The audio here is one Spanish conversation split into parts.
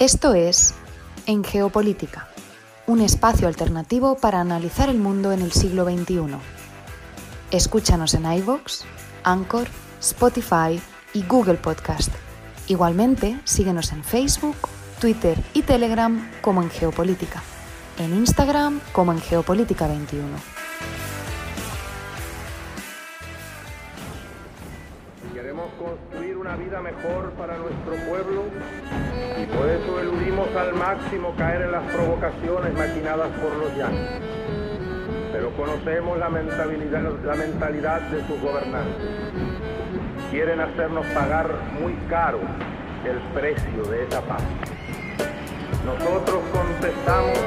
Esto es En Geopolítica, un espacio alternativo para analizar el mundo en el siglo XXI. Escúchanos en iVoox, Anchor, Spotify y Google Podcast. Igualmente, síguenos en Facebook, Twitter y Telegram como en Geopolítica, en Instagram como en Geopolítica 21. Queremos construir una vida mejor para nuestro pueblo por eso eludimos al máximo caer en las provocaciones maquinadas por los llanos. Pero conocemos la mentalidad, la mentalidad de sus gobernantes. Quieren hacernos pagar muy caro el precio de esa paz. Nosotros contestamos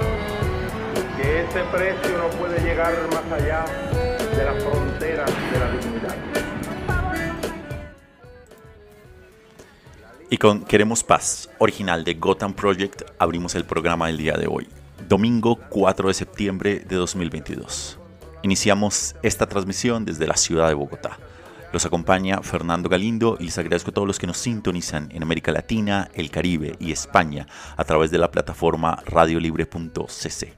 que ese precio no puede llegar más allá de las fronteras de la dignidad. Y con Queremos Paz, original de Gotham Project, abrimos el programa del día de hoy, domingo 4 de septiembre de 2022. Iniciamos esta transmisión desde la ciudad de Bogotá. Los acompaña Fernando Galindo y les agradezco a todos los que nos sintonizan en América Latina, el Caribe y España a través de la plataforma radiolibre.cc.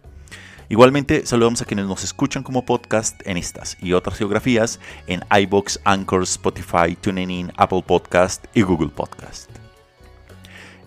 Igualmente, saludamos a quienes nos escuchan como podcast en estas y otras geografías en iBox, Anchor, Spotify, TuneIn, Apple Podcast y Google Podcast.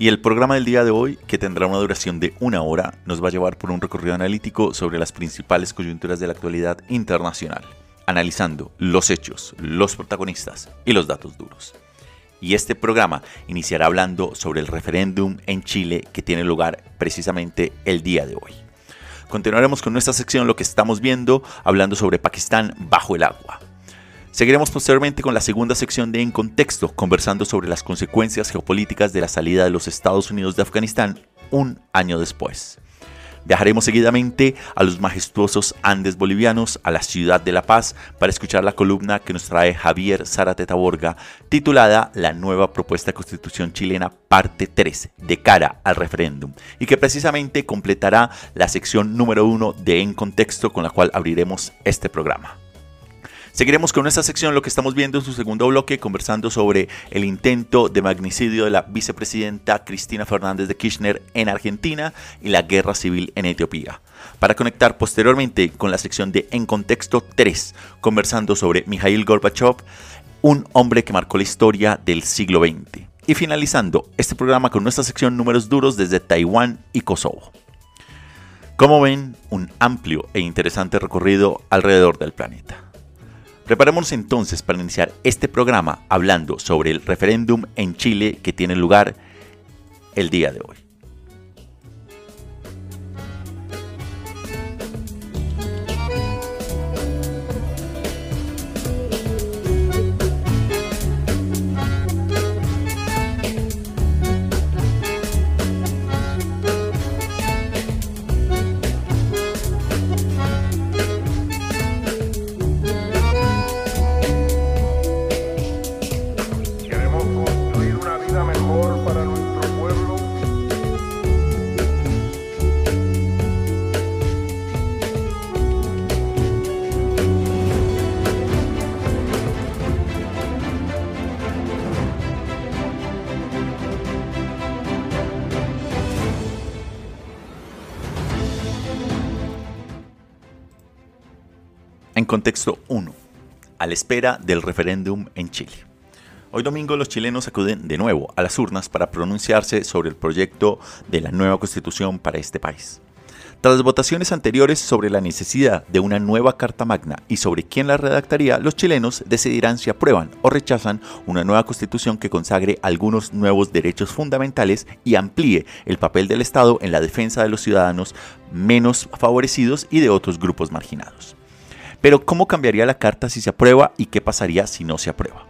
Y el programa del día de hoy, que tendrá una duración de una hora, nos va a llevar por un recorrido analítico sobre las principales coyunturas de la actualidad internacional, analizando los hechos, los protagonistas y los datos duros. Y este programa iniciará hablando sobre el referéndum en Chile que tiene lugar precisamente el día de hoy. Continuaremos con nuestra sección Lo que estamos viendo, hablando sobre Pakistán bajo el agua. Seguiremos posteriormente con la segunda sección de En Contexto, conversando sobre las consecuencias geopolíticas de la salida de los Estados Unidos de Afganistán un año después. Viajaremos seguidamente a los majestuosos Andes bolivianos, a la ciudad de La Paz, para escuchar la columna que nos trae Javier Zárate Taborga, titulada La nueva propuesta de constitución chilena, parte 3, de cara al referéndum, y que precisamente completará la sección número 1 de En Contexto con la cual abriremos este programa. Seguiremos con esta sección, lo que estamos viendo en su segundo bloque, conversando sobre el intento de magnicidio de la vicepresidenta Cristina Fernández de Kirchner en Argentina y la guerra civil en Etiopía. Para conectar posteriormente con la sección de En Contexto 3, conversando sobre Mikhail Gorbachev, un hombre que marcó la historia del siglo XX. Y finalizando este programa con nuestra sección Números Duros desde Taiwán y Kosovo. Como ven, un amplio e interesante recorrido alrededor del planeta. Preparémonos entonces para iniciar este programa hablando sobre el referéndum en Chile que tiene lugar el día de hoy. Contexto 1. A la espera del referéndum en Chile. Hoy domingo los chilenos acuden de nuevo a las urnas para pronunciarse sobre el proyecto de la nueva constitución para este país. Tras votaciones anteriores sobre la necesidad de una nueva Carta Magna y sobre quién la redactaría, los chilenos decidirán si aprueban o rechazan una nueva constitución que consagre algunos nuevos derechos fundamentales y amplíe el papel del Estado en la defensa de los ciudadanos menos favorecidos y de otros grupos marginados. Pero ¿cómo cambiaría la carta si se aprueba y qué pasaría si no se aprueba?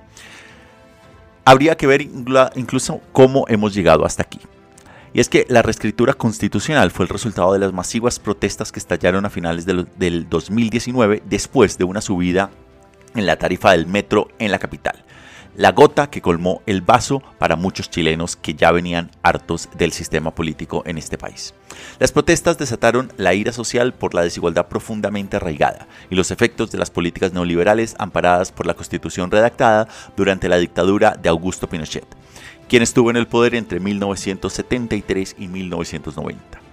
Habría que ver incluso cómo hemos llegado hasta aquí. Y es que la reescritura constitucional fue el resultado de las masivas protestas que estallaron a finales del 2019 después de una subida en la tarifa del metro en la capital la gota que colmó el vaso para muchos chilenos que ya venían hartos del sistema político en este país. Las protestas desataron la ira social por la desigualdad profundamente arraigada y los efectos de las políticas neoliberales amparadas por la constitución redactada durante la dictadura de Augusto Pinochet, quien estuvo en el poder entre 1973 y 1990.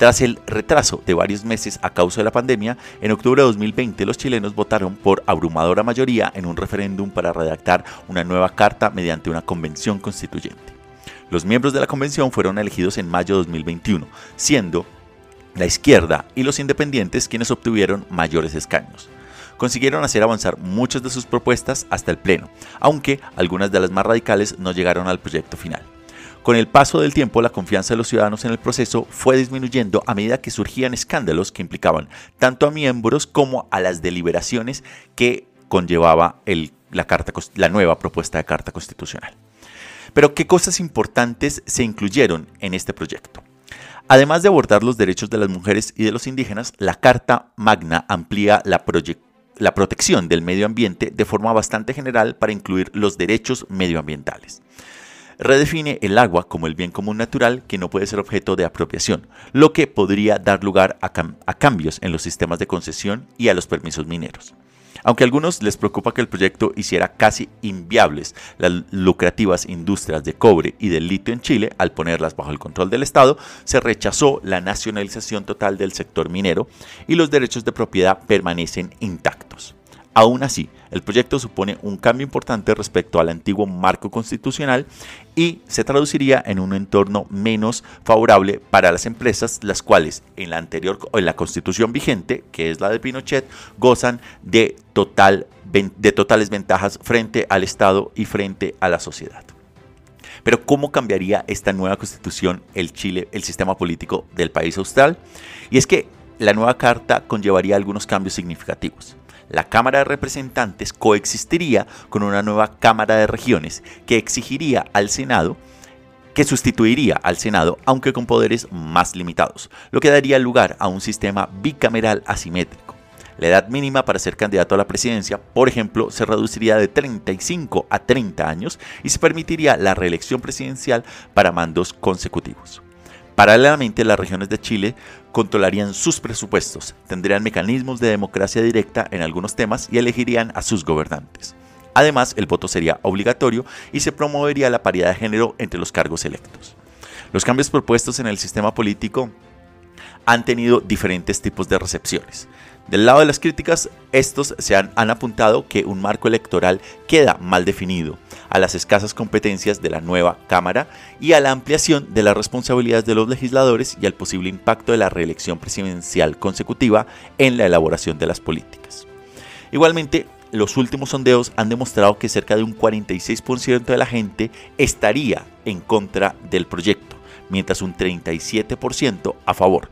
Tras el retraso de varios meses a causa de la pandemia, en octubre de 2020 los chilenos votaron por abrumadora mayoría en un referéndum para redactar una nueva carta mediante una convención constituyente. Los miembros de la convención fueron elegidos en mayo de 2021, siendo la izquierda y los independientes quienes obtuvieron mayores escaños consiguieron hacer avanzar muchas de sus propuestas hasta el Pleno, aunque algunas de las más radicales no llegaron al proyecto final. Con el paso del tiempo, la confianza de los ciudadanos en el proceso fue disminuyendo a medida que surgían escándalos que implicaban tanto a miembros como a las deliberaciones que conllevaba la, nueva propuesta de Carta Constitucional. Pero, ¿qué cosas importantes se incluyeron en este proyecto? Además de abordar los derechos de las mujeres y de los indígenas, la Carta Magna amplía la protección del medio ambiente de forma bastante general para incluir los derechos medioambientales redefine el agua como el bien común natural que no puede ser objeto de apropiación, lo que podría dar lugar a, cambios en los sistemas de concesión y a los permisos mineros. Aunque a algunos les preocupa que el proyecto hiciera casi inviables las lucrativas industrias de cobre y del litio en Chile al ponerlas bajo el control del Estado, se rechazó la nacionalización total del sector minero y los derechos de propiedad permanecen intactos. Aún así, el proyecto supone un cambio importante respecto al antiguo marco constitucional y se traduciría en un entorno menos favorable para las empresas, las cuales en la anterior en la constitución vigente, que es la de Pinochet, gozan de, total, de totales ventajas frente al Estado y frente a la sociedad. Pero ¿cómo cambiaría esta nueva constitución el Chile, el sistema político del país austral? Y es que la nueva carta conllevaría algunos cambios significativos la Cámara de Representantes coexistiría con una nueva Cámara de Regiones que exigiría al Senado que sustituiría al Senado, aunque con poderes más limitados, lo que daría lugar a un sistema bicameral asimétrico. La edad mínima para ser candidato a la presidencia, por ejemplo, se reduciría de 35 a 30 años y se permitiría la reelección presidencial para mandos consecutivos. Paralelamente, las regiones de Chile controlarían sus presupuestos, tendrían mecanismos de democracia directa en algunos temas y elegirían a sus gobernantes. Además, el voto sería obligatorio y se promovería la paridad de género entre los cargos electos. Los cambios propuestos en el sistema político han tenido diferentes tipos de recepciones. Del lado de las críticas, estos se han, apuntado que un marco electoral queda mal definido, a las escasas competencias de la nueva Cámara y a la ampliación de las responsabilidades de los legisladores y al posible impacto de la reelección presidencial consecutiva en la elaboración de las políticas. Igualmente, los últimos sondeos han demostrado que cerca de un 46% de la gente estaría en contra del proyecto, mientras un 37% a favor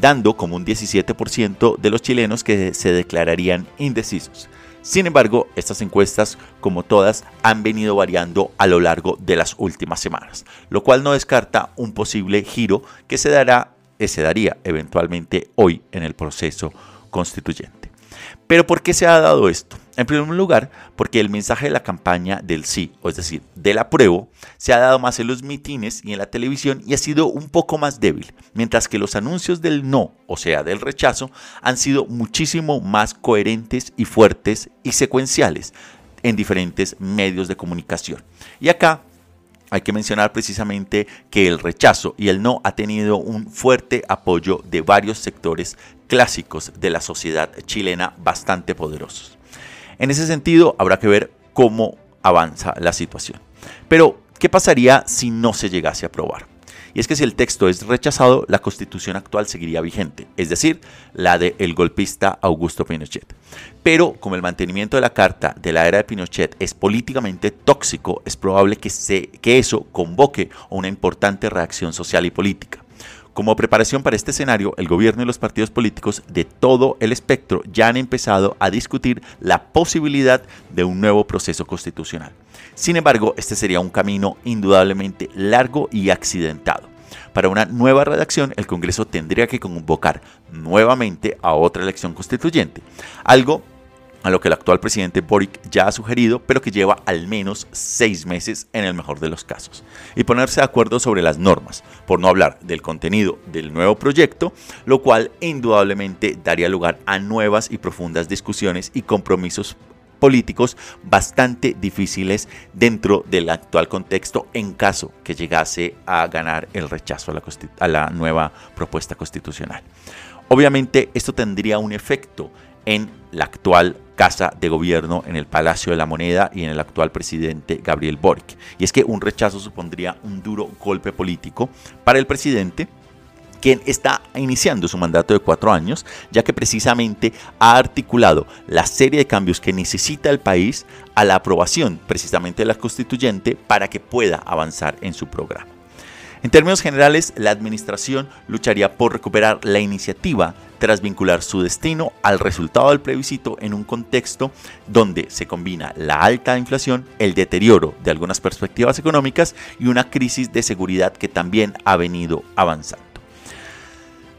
dando como un 17% de los chilenos que se declararían indecisos. Sin embargo, estas encuestas, como todas, han venido variando a lo largo de las últimas semanas, lo cual no descarta un posible giro que se, dará, que se daría eventualmente hoy en el proceso constituyente. Pero ¿por qué se ha dado esto? En primer lugar, porque el mensaje de la campaña del sí, o es decir, del apruebo, se ha dado más en los mitines y en la televisión y ha sido un poco más débil, mientras que los anuncios del no, o sea, del rechazo, han sido muchísimo más coherentes y fuertes y secuenciales en diferentes medios de comunicación. Y acá hay que mencionar precisamente que el rechazo y el no ha tenido un fuerte apoyo de varios sectores clásicos de la sociedad chilena bastante poderosos. En ese sentido, habrá que ver cómo avanza la situación. Pero, ¿qué pasaría si no se llegase a aprobar? Y es que si el texto es rechazado, la constitución actual seguiría vigente, es decir, la del el golpista Augusto Pinochet. Pero como el mantenimiento de la carta de la era de Pinochet es políticamente tóxico, es probable que, se, que eso convoque una importante reacción social y política. Como preparación para este escenario, el gobierno y los partidos políticos de todo el espectro ya han empezado a discutir la posibilidad de un nuevo proceso constitucional. Sin embargo, este sería un camino indudablemente largo y accidentado, para una nueva redacción, el Congreso tendría que convocar nuevamente a otra elección constituyente. Algo a lo que el actual presidente Boric ya ha sugerido, pero que lleva al menos seis meses en el mejor de los casos. Y ponerse de acuerdo sobre las normas, por no hablar del contenido del nuevo proyecto, lo cual indudablemente daría lugar a nuevas y profundas discusiones y compromisos políticos bastante difíciles dentro del actual contexto en caso que llegase a ganar el rechazo a la, a la nueva propuesta constitucional. Obviamente esto tendría un efecto en la actual Casa de Gobierno, en el Palacio de la Moneda y en el actual presidente Gabriel Boric. Y es que un rechazo supondría un duro golpe político para el presidente quien está iniciando su mandato de cuatro años, ya que precisamente ha articulado la serie de cambios que necesita el país a la aprobación precisamente de la constituyente para que pueda avanzar en su programa. En términos generales, la administración lucharía por recuperar la iniciativa tras vincular su destino al resultado del plebiscito en un contexto donde se combina la alta inflación, el deterioro de algunas perspectivas económicas y una crisis de seguridad que también ha venido avanzando.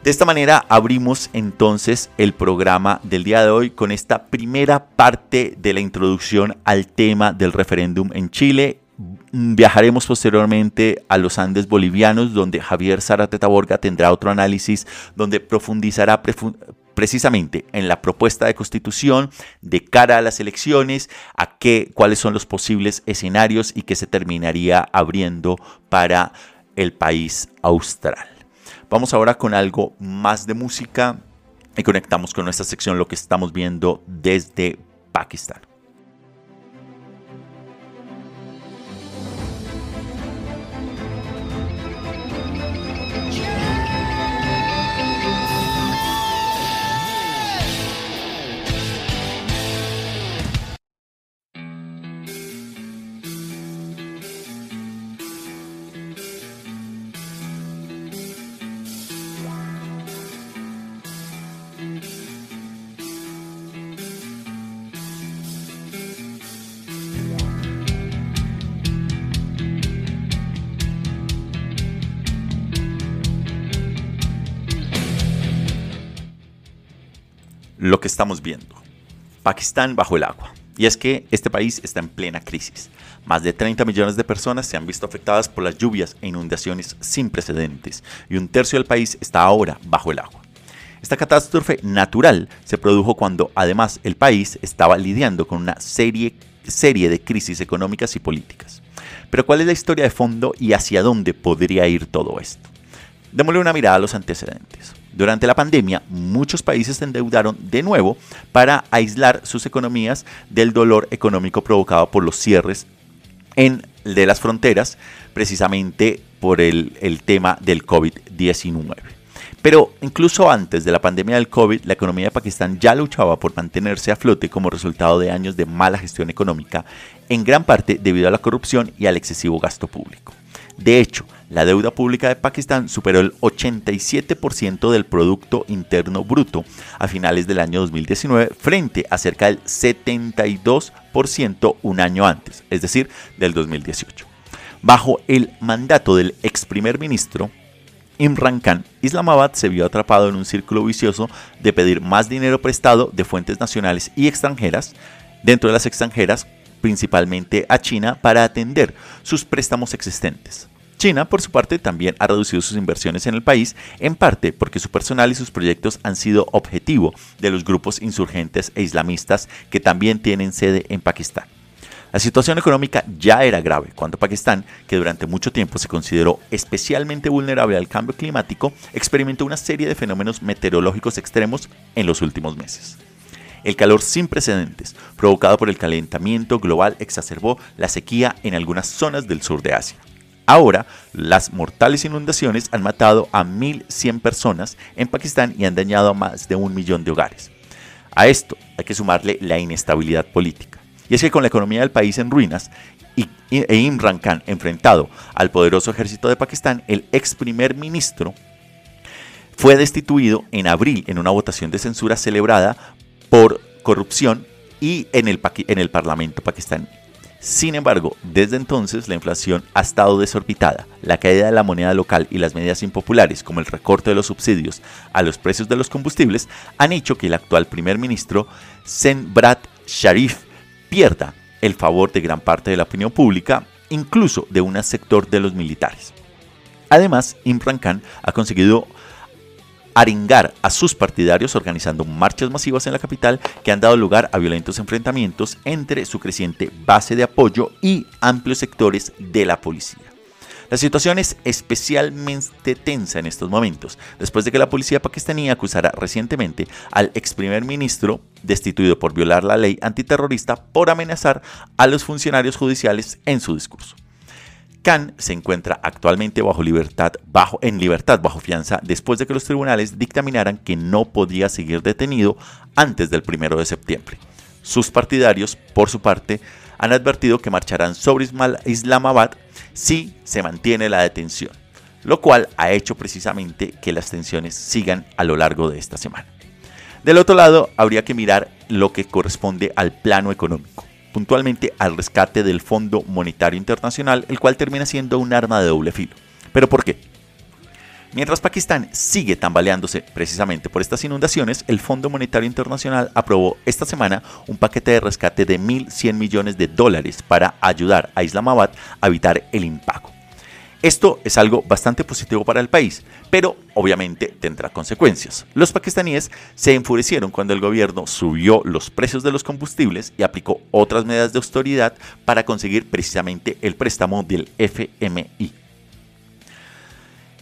De esta manera abrimos entonces el programa del día de hoy con esta primera parte de la introducción al tema del referéndum en Chile Viajaremos posteriormente a los Andes bolivianos, donde Javier Zárate Taborga tendrá otro análisis donde profundizará precisamente en la propuesta de constitución de cara a las elecciones, a qué, cuáles son los posibles escenarios y qué se terminaría abriendo para el país austral. Vamos ahora con algo más de música y conectamos con nuestra sección lo que estamos viendo desde Pakistán. Lo que estamos viendo. Pakistán bajo el agua. Y es que este país está en plena crisis. Más de 30 millones de personas se han visto afectadas por las lluvias e inundaciones sin precedentes y un tercio del país está ahora bajo el agua. Esta catástrofe natural se produjo cuando además el país estaba lidiando con una serie, serie de crisis económicas y políticas. Pero ¿cuál es la historia de fondo y hacia dónde podría ir todo esto? Démosle una mirada a los antecedentes. Durante la pandemia, muchos países se endeudaron de nuevo para aislar sus economías del dolor económico provocado por los cierres en, de las fronteras, precisamente por el, el tema del COVID-19. Pero incluso antes de la pandemia del COVID, la economía de Pakistán ya luchaba por mantenerse a flote como resultado de años de mala gestión económica, en gran parte debido a la corrupción y al excesivo gasto público. De hecho, la deuda pública de Pakistán superó el 87% del Producto Interno Bruto a finales del año 2019 frente a cerca del 72% un año antes, es decir, del 2018. Bajo el mandato del ex primer ministro Imran Khan, Islamabad se vio atrapado en un círculo vicioso de pedir más dinero prestado de fuentes nacionales y extranjeras, dentro de las extranjeras principalmente a China para atender sus préstamos existentes. China, por su parte, también ha reducido sus inversiones en el país, en parte porque su personal y sus proyectos han sido objetivo de los grupos insurgentes e islamistas que también tienen sede en Pakistán. La situación económica ya era grave cuando Pakistán, que durante mucho tiempo se consideró especialmente vulnerable al cambio climático, experimentó una serie de fenómenos meteorológicos extremos en los últimos meses. El calor sin precedentes provocado por el calentamiento global exacerbó la sequía en algunas zonas del sur de Asia. Ahora, las mortales inundaciones han matado a 1.100 personas en Pakistán y han dañado a más de un millón de hogares. A esto hay que sumarle la inestabilidad política. Y es que con la economía del país en ruinas e Imran Khan enfrentado al poderoso ejército de Pakistán, el ex primer ministro fue destituido en abril en una votación de censura celebrada por corrupción y en el, en el Parlamento pakistaní. Sin embargo, desde entonces la inflación ha estado desorbitada. La caída de la moneda local y las medidas impopulares, como el recorte de los subsidios a los precios de los combustibles, han hecho que el actual primer ministro, Senbrat Sharif, pierda el favor de gran parte de la opinión pública, incluso de un sector de los militares. Además, Imran Khan ha conseguido arengar a sus partidarios organizando marchas masivas en la capital que han dado lugar a violentos enfrentamientos entre su creciente base de apoyo y amplios sectores de la policía. La situación es especialmente tensa en estos momentos, después de que la policía pakistaní acusara recientemente al ex primer ministro, destituido por violar la ley antiterrorista, por amenazar a los funcionarios judiciales en su discurso. Khan se encuentra actualmente bajo libertad, bajo, en libertad bajo fianza después de que los tribunales dictaminaran que no podía seguir detenido antes del 1 de septiembre. Sus partidarios, por su parte, han advertido que marcharán sobre Islamabad si se mantiene la detención, lo cual ha hecho precisamente que las tensiones sigan a lo largo de esta semana. Del otro lado, habría que mirar lo que corresponde al plano económico puntualmente al rescate del Fondo Monetario Internacional, el cual termina siendo un arma de doble filo. ¿Pero por qué? Mientras Pakistán sigue tambaleándose precisamente por estas inundaciones, el Fondo Monetario Internacional aprobó esta semana un paquete de rescate de 1.100 millones de dólares para ayudar a Islamabad a evitar el impago. Esto es algo bastante positivo para el país, pero obviamente tendrá consecuencias. Los pakistaníes se enfurecieron cuando el gobierno subió los precios de los combustibles y aplicó otras medidas de austeridad para conseguir precisamente el préstamo del FMI.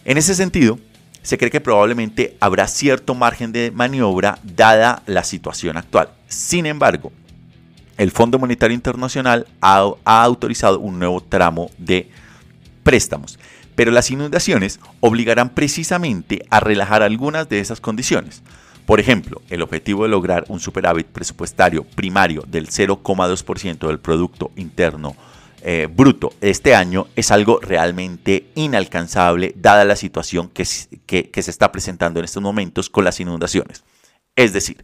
En ese sentido, se cree que probablemente habrá cierto margen de maniobra dada la situación actual. Sin embargo, el Fondo Monetario Internacional ha autorizado un nuevo tramo de préstamos, pero las inundaciones obligarán precisamente a relajar algunas de esas condiciones. Por ejemplo, el objetivo de lograr un superávit presupuestario primario del 0,2% del Producto Interno eh, Bruto este año es algo realmente inalcanzable dada la situación que, que se está presentando en estos momentos con las inundaciones. Es decir,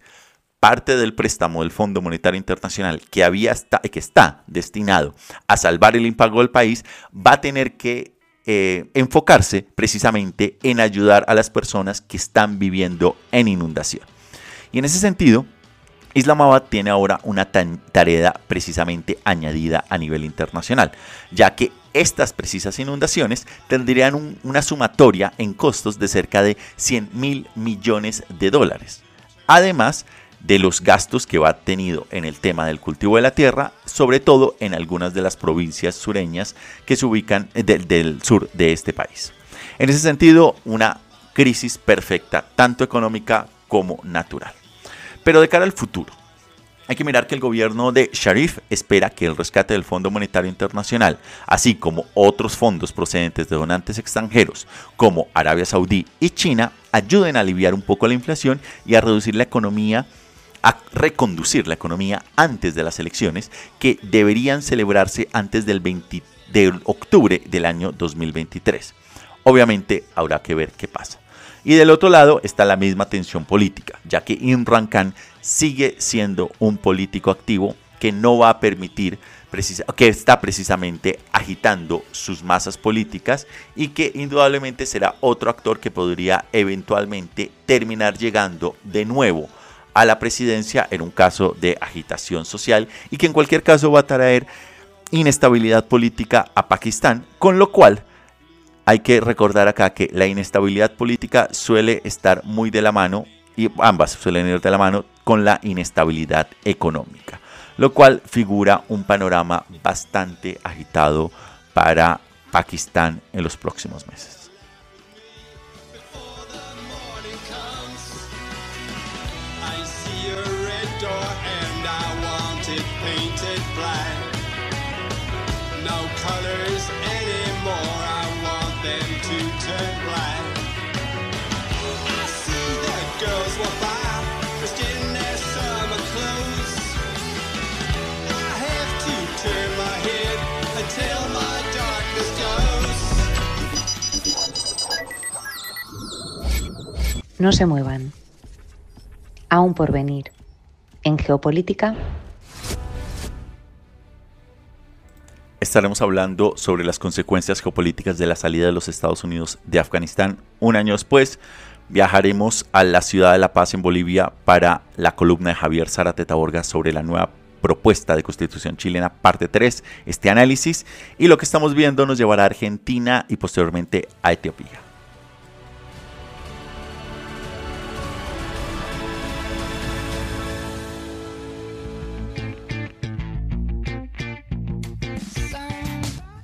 parte del préstamo del Fondo Monetario Internacional que, había que está destinado a salvar el impago del país va a tener que eh, enfocarse precisamente en ayudar a las personas que están viviendo en inundación. Y en ese sentido, Islamabad tiene ahora una tarea precisamente añadida a nivel internacional, ya que estas precisas inundaciones tendrían una sumatoria en costos de cerca de 100 mil millones de dólares. Además, de los gastos que va tenido en el tema del cultivo de la tierra, sobre todo en algunas de las provincias sureñas que se ubican del, sur de este país. En ese sentido, una crisis perfecta, tanto económica como natural. Pero de cara al futuro, hay que mirar que el gobierno de Sharif espera que el rescate del Fondo Monetario Internacional, así como otros fondos procedentes de donantes extranjeros como Arabia Saudí y China, ayuden a aliviar un poco la inflación y a reducir la economía a reconducir la economía antes de las elecciones que deberían celebrarse antes del 20 de octubre del año 2023. Obviamente habrá que ver qué pasa. Y del otro lado está la misma tensión política, ya que Imran Khan sigue siendo un político activo que no va a permitir, que está precisamente agitando sus masas políticas y que indudablemente será otro actor que podría eventualmente terminar llegando de nuevo a la presidencia en un caso de agitación social y que en cualquier caso va a traer inestabilidad política a Pakistán, con lo cual hay que recordar acá que la inestabilidad política suele estar muy de la mano y ambas suelen ir de la mano con la inestabilidad económica, lo cual figura un panorama bastante agitado para Pakistán en los próximos meses. No se muevan. Aún por venir. En geopolítica estaremos hablando sobre las consecuencias geopolíticas de la salida de los Estados Unidos de Afganistán. Un año después viajaremos a la ciudad de La Paz en Bolivia para la columna de Javier Zárate Taborga sobre la nueva propuesta de constitución chilena, parte 3, este análisis. Y lo que estamos viendo nos llevará a Argentina y posteriormente a Etiopía.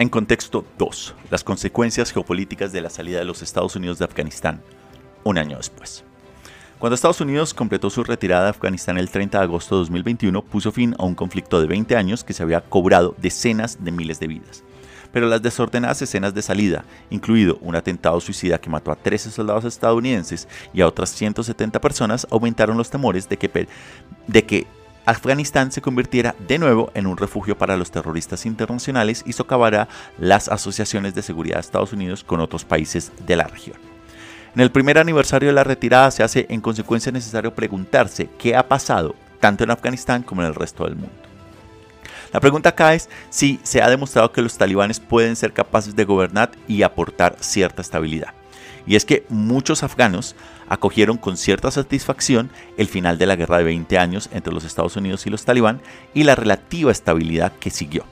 En contexto 2. Las consecuencias geopolíticas de la salida de los Estados Unidos de Afganistán un año después. Cuando Estados Unidos completó su retirada de Afganistán el 30 de agosto de 2021, puso fin a un conflicto de 20 años que se había cobrado decenas de miles de vidas. Pero las desordenadas escenas de salida, incluido un atentado suicida que mató a 13 soldados estadounidenses y a otras 170 personas, aumentaron los temores de que, de que Afganistán se convirtiera de nuevo en un refugio para los terroristas internacionales y socavara las asociaciones de seguridad de Estados Unidos con otros países de la región. En el primer aniversario de la retirada se hace en consecuencia necesario preguntarse qué ha pasado tanto en Afganistán como en el resto del mundo. La pregunta acá es si se ha demostrado que los talibanes pueden ser capaces de gobernar y aportar cierta estabilidad. Y es que muchos afganos acogieron con cierta satisfacción el final de la guerra de 20 años entre los Estados Unidos y los talibán y la relativa estabilidad que siguió.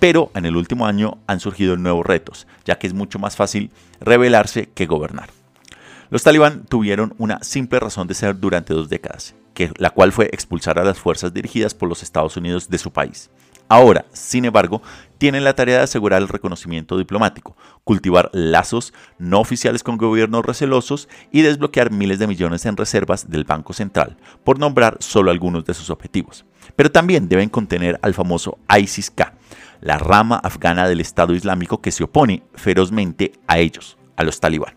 Pero en el último año han surgido nuevos retos, ya que es mucho más fácil rebelarse que gobernar. Los talibán tuvieron una simple razón de ser durante dos décadas, que, la cual fue expulsar a las fuerzas dirigidas por los Estados Unidos de su país. Ahora, sin embargo, tienen la tarea de asegurar el reconocimiento diplomático, cultivar lazos no oficiales con gobiernos recelosos y desbloquear miles de millones en reservas del Banco Central, por nombrar solo algunos de sus objetivos. Pero también deben contener al famoso ISIS-K, la rama afgana del Estado Islámico que se opone ferozmente a ellos, a los talibán.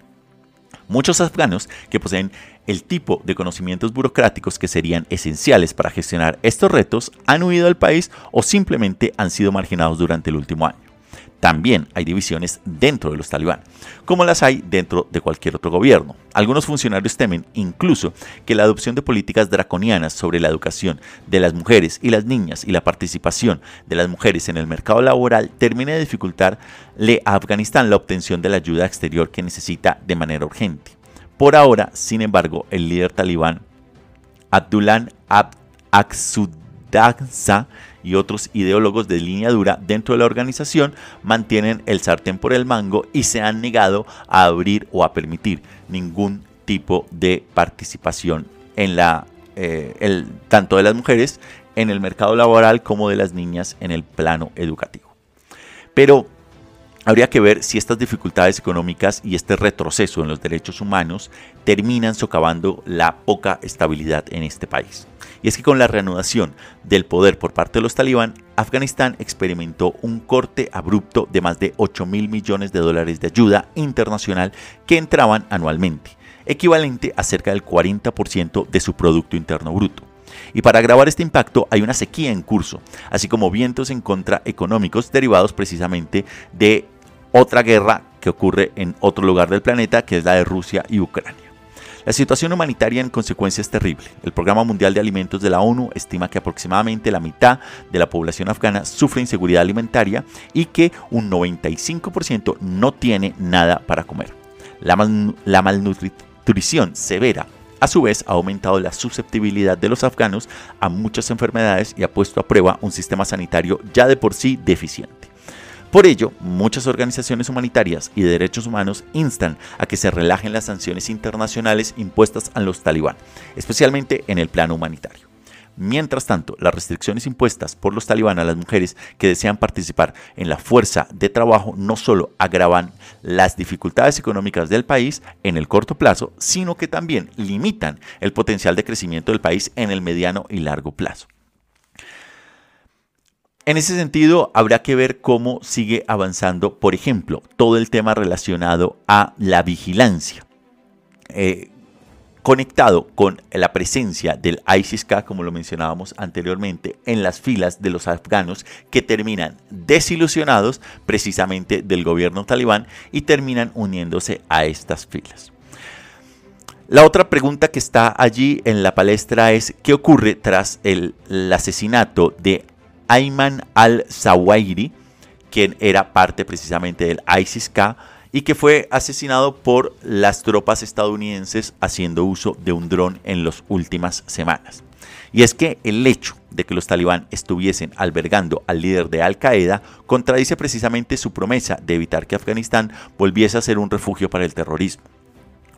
Muchos afganos que poseen el tipo de conocimientos burocráticos que serían esenciales para gestionar estos retos han huido del país o simplemente han sido marginados durante el último año. También hay divisiones dentro de los talibán, como las hay dentro de cualquier otro gobierno. Algunos funcionarios temen incluso que la adopción de políticas draconianas sobre la educación de las mujeres y las niñas y la participación de las mujeres en el mercado laboral termine de dificultarle a Afganistán la obtención de la ayuda exterior que necesita de manera urgente. Por ahora, sin embargo, el líder talibán Abdullah Abd y otros ideólogos de línea dura dentro de la organización mantienen el sartén por el mango y se han negado a abrir o a permitir ningún tipo de participación en la eh, el, tanto de las mujeres en el mercado laboral como de las niñas en el plano educativo. Pero Habría que ver si estas dificultades económicas y este retroceso en los derechos humanos terminan socavando la poca estabilidad en este país. Y es que con la reanudación del poder por parte de los talibán, Afganistán experimentó un corte abrupto de más de 8 mil millones de dólares de ayuda internacional que entraban anualmente, equivalente a cerca del 40% de su Producto Interno Bruto. Y para agravar este impacto hay una sequía en curso, así como vientos en contra económicos derivados precisamente de otra guerra que ocurre en otro lugar del planeta, que es la de Rusia y Ucrania. La situación humanitaria en consecuencia es terrible. El Programa Mundial de Alimentos de la ONU estima que aproximadamente la mitad de la población afgana sufre inseguridad alimentaria y que un 95% no tiene nada para comer. La, la malnutrición severa a su vez, ha aumentado la susceptibilidad de los afganos a muchas enfermedades y ha puesto a prueba un sistema sanitario ya de por sí deficiente. Por ello, muchas organizaciones humanitarias y de derechos humanos instan a que se relajen las sanciones internacionales impuestas a los talibán, especialmente en el plano humanitario. Mientras tanto, las restricciones impuestas por los talibán a las mujeres que desean participar en la fuerza de trabajo no solo agravan las dificultades económicas del país en el corto plazo, sino que también limitan el potencial de crecimiento del país en el mediano y largo plazo. En ese sentido, habrá que ver cómo sigue avanzando, por ejemplo, todo el tema relacionado a la vigilancia. Eh, conectado con la presencia del ISIS-K, como lo mencionábamos anteriormente, en las filas de los afganos que terminan desilusionados precisamente del gobierno talibán y terminan uniéndose a estas filas. La otra pregunta que está allí en la palestra es qué ocurre tras el, asesinato de Ayman al-Zawahiri, quien era parte precisamente del ISIS-K y que fue asesinado por las tropas estadounidenses haciendo uso de un dron en las últimas semanas. Y es que el hecho de que los talibán estuviesen albergando al líder de Al Qaeda contradice precisamente su promesa de evitar que Afganistán volviese a ser un refugio para el terrorismo.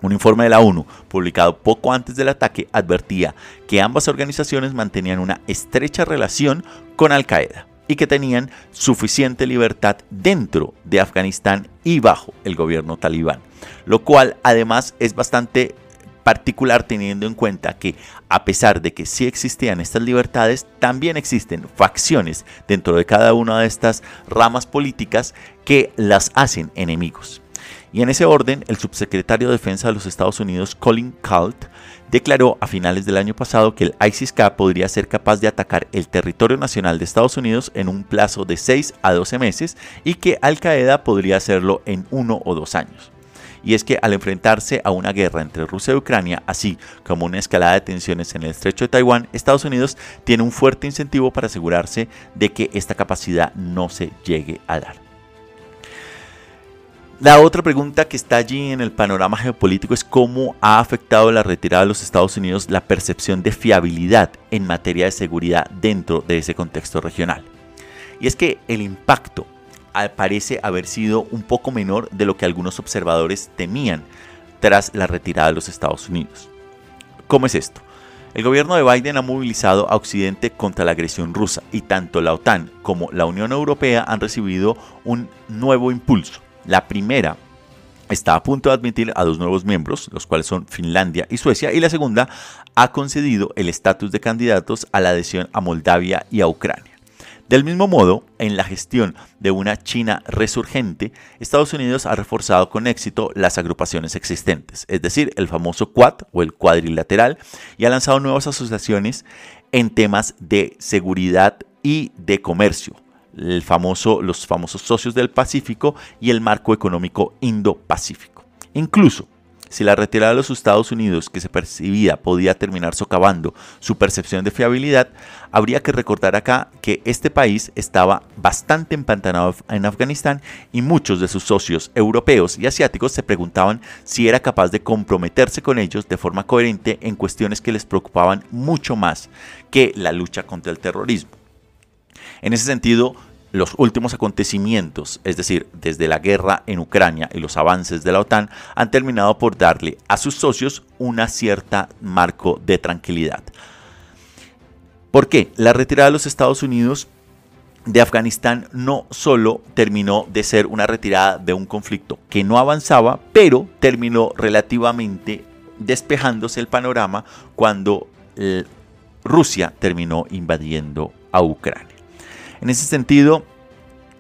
Un informe de la ONU, publicado poco antes del ataque, advertía que ambas organizaciones mantenían una estrecha relación con Al Qaeda y que tenían suficiente libertad dentro de Afganistán y bajo el gobierno talibán, lo cual además es bastante particular teniendo en cuenta que a pesar de que sí existían estas libertades, también existen facciones dentro de cada una de estas ramas políticas que las hacen enemigos. Y en ese orden, el subsecretario de Defensa de los Estados Unidos, Colin Kalt, declaró a finales del año pasado que el ISIS-K podría ser capaz de atacar el territorio nacional de Estados Unidos en un plazo de 6 a 12 meses y que Al Qaeda podría hacerlo en uno o dos años. Y es que al enfrentarse a una guerra entre Rusia y Ucrania, así como una escalada de tensiones en el estrecho de Taiwán, Estados Unidos tiene un fuerte incentivo para asegurarse de que esta capacidad no se llegue a dar. La otra pregunta que está allí en el panorama geopolítico es cómo ha afectado la retirada de los Estados Unidos la percepción de fiabilidad en materia de seguridad dentro de ese contexto regional. Y es que el impacto parece haber sido un poco menor de lo que algunos observadores temían tras la retirada de los Estados Unidos. ¿Cómo es esto? El gobierno de Biden ha movilizado a Occidente contra la agresión rusa y tanto la OTAN como la Unión Europea han recibido un nuevo impulso la primera está a punto de admitir a dos nuevos miembros, los cuales son Finlandia y Suecia, y la segunda ha concedido el estatus de candidatos a la adhesión a Moldavia y a Ucrania. Del mismo modo, en la gestión de una China resurgente, Estados Unidos ha reforzado con éxito las agrupaciones existentes, es decir, el famoso Quad o el cuadrilateral, y ha lanzado nuevas asociaciones en temas de seguridad y de comercio, los famosos socios del Pacífico y el marco económico Indo-Pacífico. Incluso, si la retirada de los Estados Unidos que se percibía podía terminar socavando su percepción de fiabilidad, habría que recordar acá que este país estaba bastante empantanado en Afganistán y muchos de sus socios europeos y asiáticos se preguntaban si era capaz de comprometerse con ellos de forma coherente en cuestiones que les preocupaban mucho más que la lucha contra el terrorismo. En ese sentido, los últimos acontecimientos, es decir, desde la guerra en Ucrania y los avances de la OTAN, han terminado por darle a sus socios una cierta marco de tranquilidad. ¿Por qué? La retirada de los Estados Unidos de Afganistán no solo terminó de ser una retirada de un conflicto que no avanzaba, pero terminó relativamente despejándose el panorama cuando Rusia terminó invadiendo a Ucrania. En ese sentido,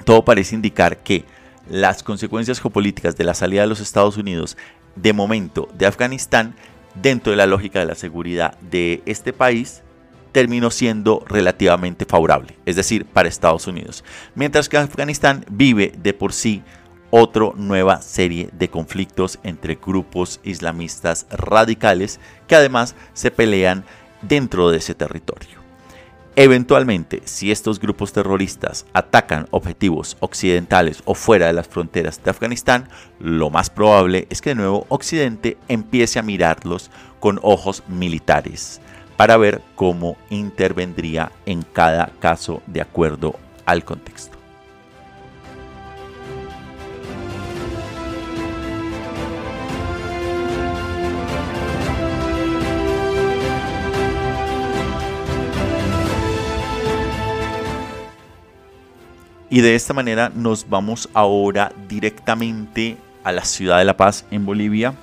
todo parece indicar que las consecuencias geopolíticas de la salida de los Estados Unidos de momento de Afganistán, dentro de la lógica de la seguridad de este país, terminó siendo relativamente favorable, es decir, para Estados Unidos. Mientras que Afganistán vive de por sí otra nueva serie de conflictos entre grupos islamistas radicales que además se pelean dentro de ese territorio. Eventualmente, si estos grupos terroristas atacan objetivos occidentales o fuera de las fronteras de Afganistán, lo más probable es que de nuevo Occidente empiece a mirarlos con ojos militares para ver cómo intervendría en cada caso de acuerdo al contexto. Y de esta manera nos vamos ahora directamente a la ciudad de La Paz en Bolivia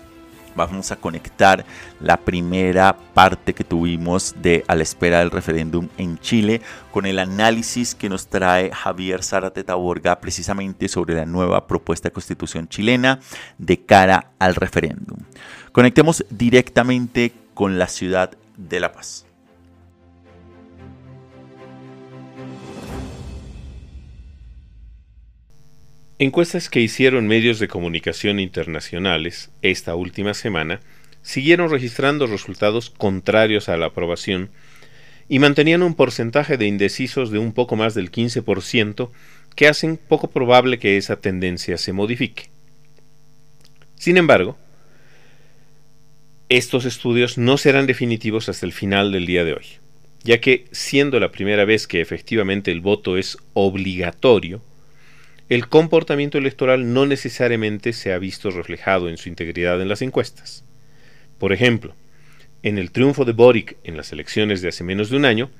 vamos a conectar la primera parte que tuvimos de a la espera del referéndum en Chile con el análisis que nos trae Javier Zárate Taborga precisamente sobre la nueva propuesta de constitución chilena de cara al referéndum. Conectemos directamente con la ciudad de La Paz. Encuestas que hicieron medios de comunicación internacionales esta última semana siguieron registrando resultados contrarios a la aprobación y mantenían un porcentaje de indecisos de un poco más del 15% que hacen poco probable que esa tendencia se modifique. Sin embargo, estos estudios no serán definitivos hasta el final del día de hoy, ya que siendo la primera vez que efectivamente el voto es obligatorio, el comportamiento electoral no necesariamente se ha visto reflejado en su integridad en las encuestas. Por ejemplo, en el triunfo de Boric en las elecciones de hace menos de un año,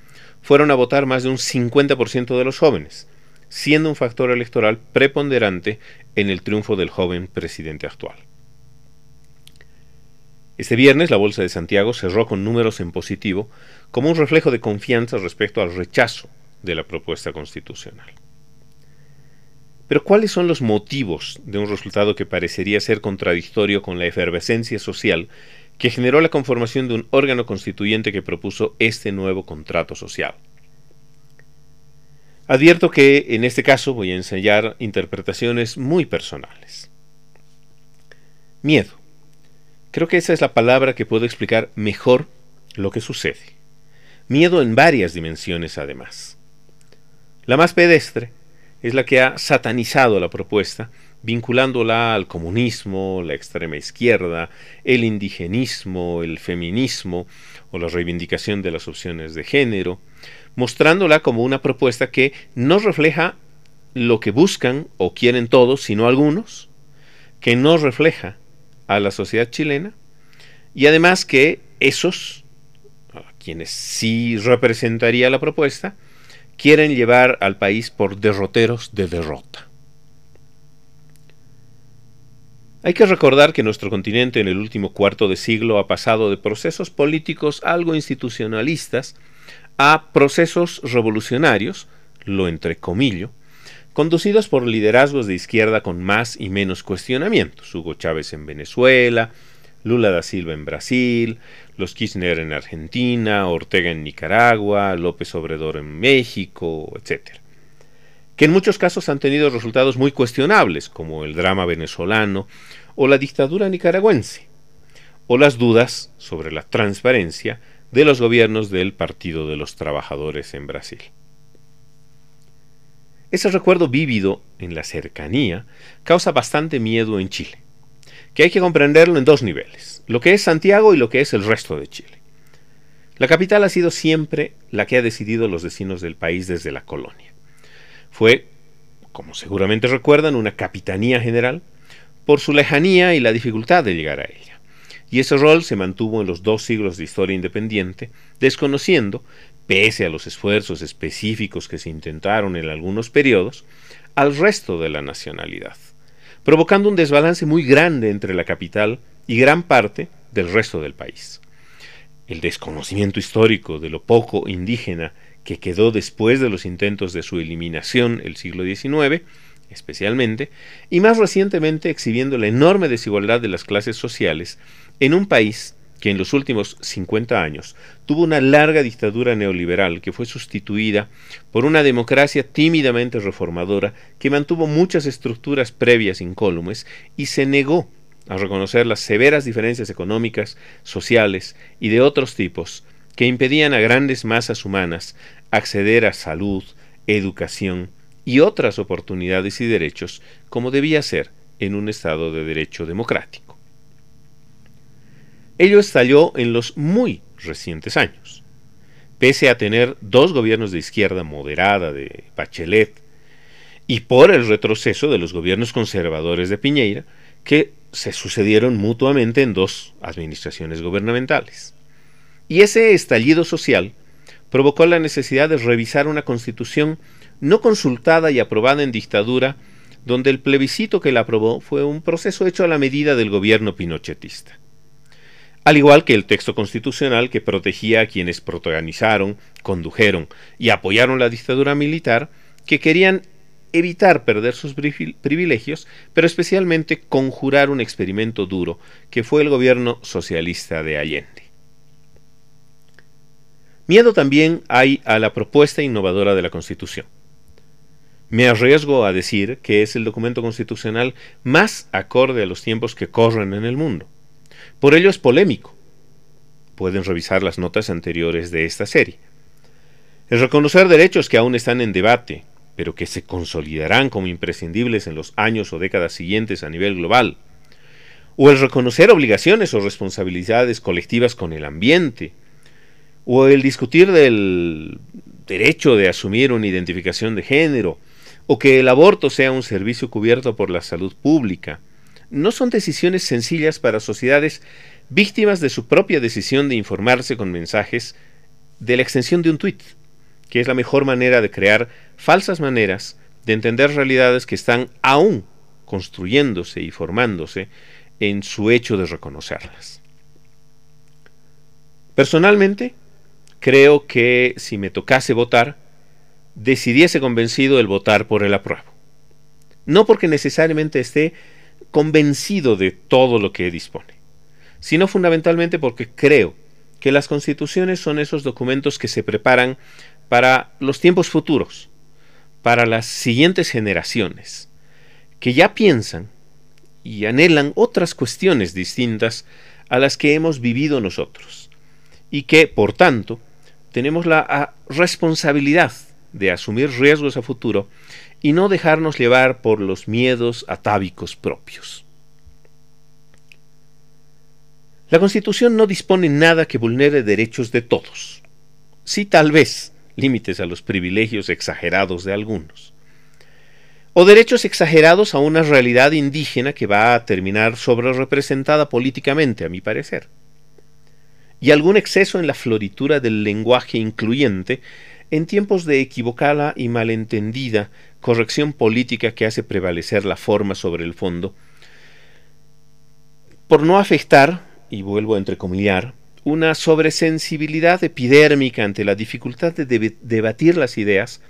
fueron a votar más de un 50% de los jóvenes, siendo un factor electoral preponderante en el triunfo del joven presidente actual. Este viernes la Bolsa de Santiago cerró con números en positivo como un reflejo de confianza respecto al rechazo de la propuesta constitucional. Pero ¿cuáles son los motivos de un resultado que parecería ser contradictorio con la efervescencia social que generó la conformación de un órgano constituyente que propuso este nuevo contrato social? Advierto que en este caso voy a ensayar interpretaciones muy personales. Miedo. Creo que esa es la palabra que puede explicar mejor lo que sucede. Miedo en varias dimensiones además. La más pedestre es la que ha satanizado la propuesta, vinculándola al comunismo, la extrema izquierda, el indigenismo, el feminismo o la reivindicación de las opciones de género, mostrándola como una propuesta que no refleja lo que buscan o quieren todos, sino algunos, que no refleja a la sociedad chilena, y además que esos, a quienes sí representaría la propuesta, quieren llevar al país por derroteros de derrota. Hay que recordar que nuestro continente en el último cuarto de siglo ha pasado de procesos políticos algo institucionalistas a procesos revolucionarios, lo entrecomillo, conducidos por liderazgos de izquierda con más y menos cuestionamientos. Hugo Chávez en Venezuela, Lula da Silva en Brasil, los Kirchner en Argentina, Ortega en Nicaragua, López Obrador en México, etc. Que en muchos casos han tenido resultados muy cuestionables, como el drama venezolano o la dictadura nicaragüense, o las dudas sobre la transparencia de los gobiernos del Partido de los Trabajadores en Brasil. Ese recuerdo vívido en la cercanía causa bastante miedo en Chile que hay que comprenderlo en dos niveles, lo que es Santiago y lo que es el resto de Chile. La capital ha sido siempre la que ha decidido los destinos del país desde la colonia. Fue, como seguramente recuerdan, una capitanía general por su lejanía y la dificultad de llegar a ella. Y ese rol se mantuvo en los dos siglos de historia independiente, desconociendo, pese a los esfuerzos específicos que se intentaron en algunos periodos, al resto de la nacionalidad provocando un desbalance muy grande entre la capital y gran parte del resto del país. El desconocimiento histórico de lo poco indígena que quedó después de los intentos de su eliminación el siglo XIX, especialmente, y más recientemente exhibiendo la enorme desigualdad de las clases sociales en un país que en los últimos 50 años tuvo una larga dictadura neoliberal que fue sustituida por una democracia tímidamente reformadora que mantuvo muchas estructuras previas incólumes y se negó a reconocer las severas diferencias económicas, sociales y de otros tipos que impedían a grandes masas humanas acceder a salud, educación y otras oportunidades y derechos como debía ser en un Estado de Derecho democrático. Ello estalló en los muy recientes años. Pese a tener dos gobiernos de izquierda moderada de Bachelet y por el retroceso de los gobiernos conservadores de Piñeira, que se sucedieron mutuamente en dos administraciones gubernamentales. Y ese estallido social provocó la necesidad de revisar una constitución no consultada y aprobada en dictadura, donde el plebiscito que la aprobó fue un proceso hecho a la medida del gobierno pinochetista. Al igual que el texto constitucional que protegía a quienes protagonizaron, condujeron y apoyaron la dictadura militar, que querían evitar perder sus privilegios, pero especialmente conjurar un experimento duro que fue el gobierno socialista de Allende. Miedo también hay a la propuesta innovadora de la Constitución. Me arriesgo a decir que es el documento constitucional más acorde a los tiempos que corren en el mundo. Por ello es polémico. Pueden revisar las notas anteriores de esta serie. El reconocer derechos que aún están en debate, pero que se consolidarán como imprescindibles en los años o décadas siguientes a nivel global, o el reconocer obligaciones o responsabilidades colectivas con el ambiente, o el discutir del derecho de asumir una identificación de género, o que el aborto sea un servicio cubierto por la salud pública, no son decisiones sencillas para sociedades víctimas de su propia decisión de informarse con mensajes de la extensión de un tuit, que es la mejor manera de crear falsas maneras de entender realidades que están aún construyéndose y formándose en su hecho de reconocerlas. Personalmente, creo que si me tocase votar, decidiese convencido el votar por el apruebo. No porque necesariamente esté convencido de todo lo que dispone, sino fundamentalmente porque creo que las constituciones son esos documentos que se preparan para los tiempos futuros, para las siguientes generaciones, que ya piensan y anhelan otras cuestiones distintas a las que hemos vivido nosotros, y que, por tanto, tenemos la ah, responsabilidad de asumir riesgos a futuro y no dejarnos llevar por los miedos atávicos propios. La Constitución no dispone nada que vulnere derechos de todos. Sí, tal vez, límites a los privilegios exagerados de algunos. O derechos exagerados a una realidad indígena que va a terminar sobre representada políticamente, a mi parecer y algún exceso en la floritura del lenguaje incluyente en tiempos de equivocada y malentendida corrección política que hace prevalecer la forma sobre el fondo, por no afectar, y vuelvo a entrecomillar, una sobresensibilidad epidérmica ante la dificultad de debatir las ideas,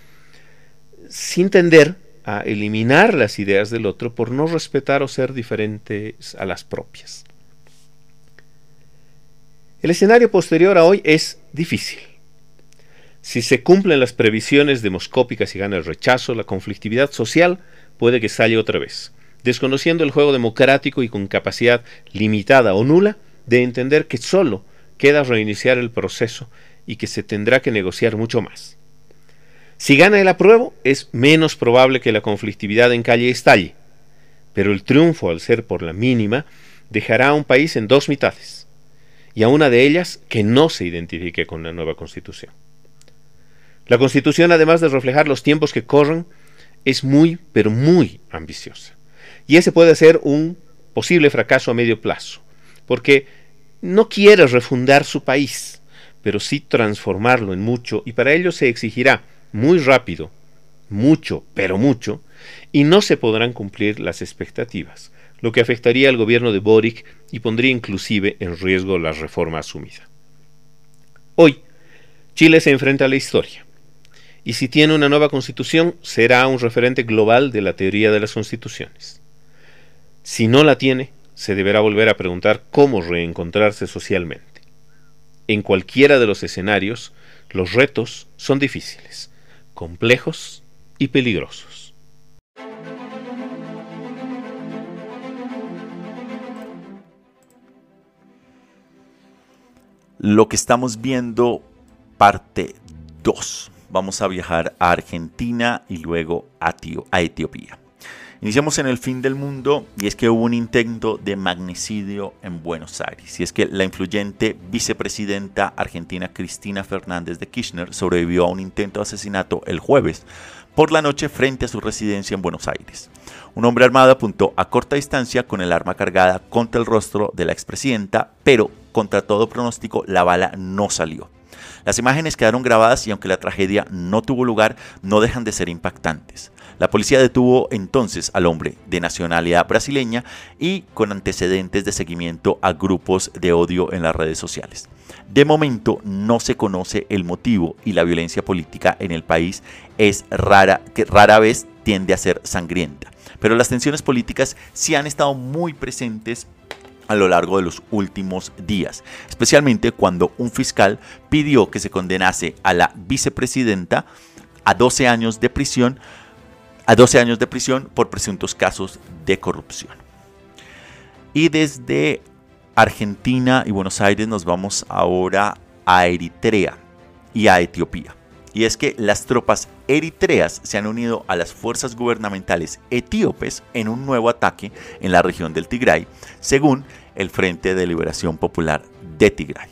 sin tender a eliminar las ideas del otro por no respetar o ser diferentes a las propias. El escenario posterior a hoy es difícil. Si se cumplen las previsiones demoscópicas y gana el rechazo, la conflictividad social puede que salle otra vez, desconociendo el juego democrático y con capacidad limitada o nula de entender que solo queda reiniciar el proceso y que se tendrá que negociar mucho más. Si gana el apruebo, es menos probable que la conflictividad en calle estalle, pero el triunfo, al ser por la mínima, dejará a un país en dos mitades y a una de ellas que no se identifique con la nueva Constitución. La Constitución, además de reflejar los tiempos que corren, es muy, pero muy ambiciosa. Y ese puede ser un posible fracaso a medio plazo, porque no quiere refundar su país, pero sí transformarlo en mucho, y para ello se exigirá muy rápido, mucho, pero mucho, y no se podrán cumplir las expectativas, lo que afectaría al gobierno de Boric y pondría inclusive en riesgo la reforma asumida. Hoy, Chile se enfrenta a la historia, y si tiene una nueva constitución, será un referente global de la teoría de las constituciones. Si no la tiene, se deberá volver a preguntar cómo reencontrarse socialmente. En cualquiera de los escenarios, los retos son difíciles, complejos y peligrosos. Lo que estamos viendo, parte 2. Vamos a viajar a Argentina y luego a, Etiopía. Iniciamos en el fin del mundo y es que hubo un intento de magnicidio en Buenos Aires. Y es que la influyente vicepresidenta argentina Cristina Fernández de Kirchner sobrevivió a un intento de asesinato el jueves por la noche frente a su residencia en Buenos Aires. Un hombre armado apuntó a corta distancia con el arma cargada contra el rostro de la expresidenta, pero contra todo pronóstico, la bala no salió. Las imágenes quedaron grabadas y aunque la tragedia no tuvo lugar, no dejan de ser impactantes. La policía detuvo entonces al hombre de nacionalidad brasileña y con antecedentes de seguimiento a grupos de odio en las redes sociales. De momento no se conoce el motivo y la violencia política en el país es rara, que rara vez tiende a ser sangrienta. Pero las tensiones políticas sí han estado muy presentes a lo largo de los últimos días, especialmente cuando un fiscal pidió que se condenase a la vicepresidenta a 12 años de prisión a 12 años de prisión por presuntos casos de corrupción. Y desde Argentina y Buenos Aires nos vamos ahora a Eritrea y a Etiopía. Y es que las tropas eritreas se han unido a las fuerzas gubernamentales etíopes en un nuevo ataque en la región del Tigray, según el Frente de Liberación Popular de Tigray.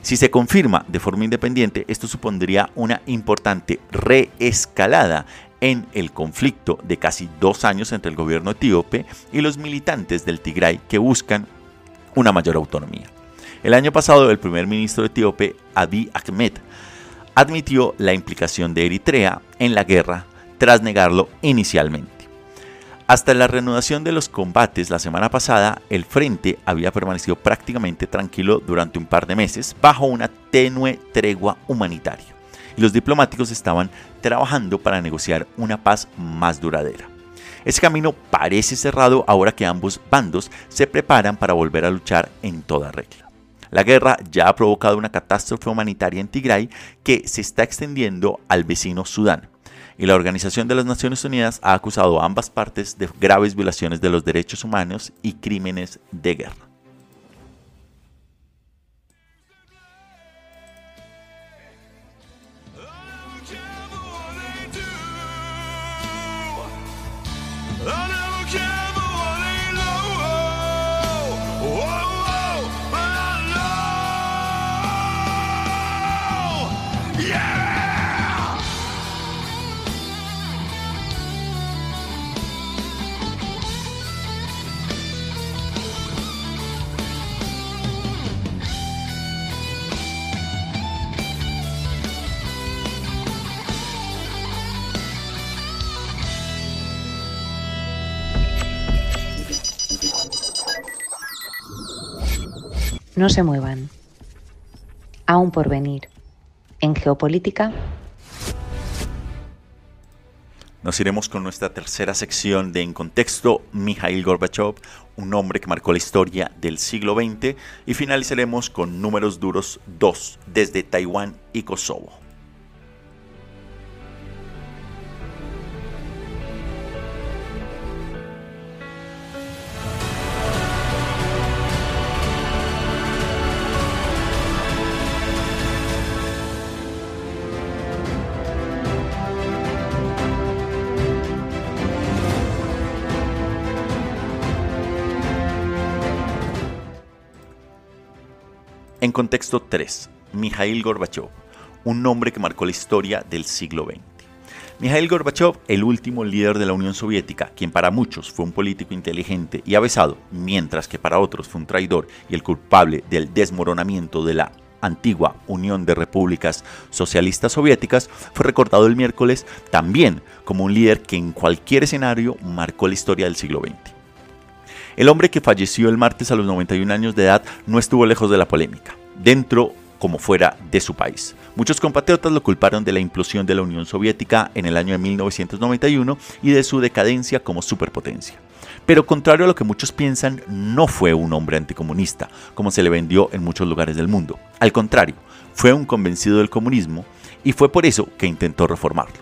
Si se confirma de forma independiente, esto supondría una importante reescalada en el conflicto de casi dos años entre el gobierno etíope y los militantes del Tigray que buscan una mayor autonomía. El año pasado el primer ministro etíope Abiy Ahmed admitió la implicación de Eritrea en la guerra tras negarlo inicialmente. Hasta la reanudación de los combates la semana pasada, el frente había permanecido prácticamente tranquilo durante un par de meses bajo una tenue tregua humanitaria y los diplomáticos estaban trabajando para negociar una paz más duradera. Ese camino parece cerrado ahora que ambos bandos se preparan para volver a luchar en toda regla. La guerra ya ha provocado una catástrofe humanitaria en Tigray que se está extendiendo al vecino Sudán. Y la Organización de las Naciones Unidas ha acusado a ambas partes de graves violaciones de los derechos humanos y crímenes de guerra. No se muevan. Aún por venir. En geopolítica. Nos iremos con nuestra tercera sección de En Contexto, Mikhail Gorbachev, un hombre que marcó la historia del siglo XX, y finalizaremos con Números Duros 2, desde Taiwán y Kosovo. En contexto 3, Mikhail Gorbachev, un nombre que marcó la historia del siglo XX. Mikhail Gorbachev, el último líder de la Unión Soviética, quien para muchos fue un político inteligente y avesado, mientras que para otros fue un traidor y el culpable del desmoronamiento de la antigua Unión de Repúblicas Socialistas Soviéticas, fue recordado el miércoles también como un líder que en cualquier escenario marcó la historia del siglo XX. El hombre que falleció el martes a los 91 años de edad no estuvo lejos de la polémica, dentro como fuera de su país. Muchos compatriotas lo culparon de la implosión de la Unión Soviética en el año de 1991 y de su decadencia como superpotencia. Pero contrario a lo que muchos piensan, no fue un hombre anticomunista, como se le vendió en muchos lugares del mundo. Al contrario, fue un convencido del comunismo y fue por eso que intentó reformarlo.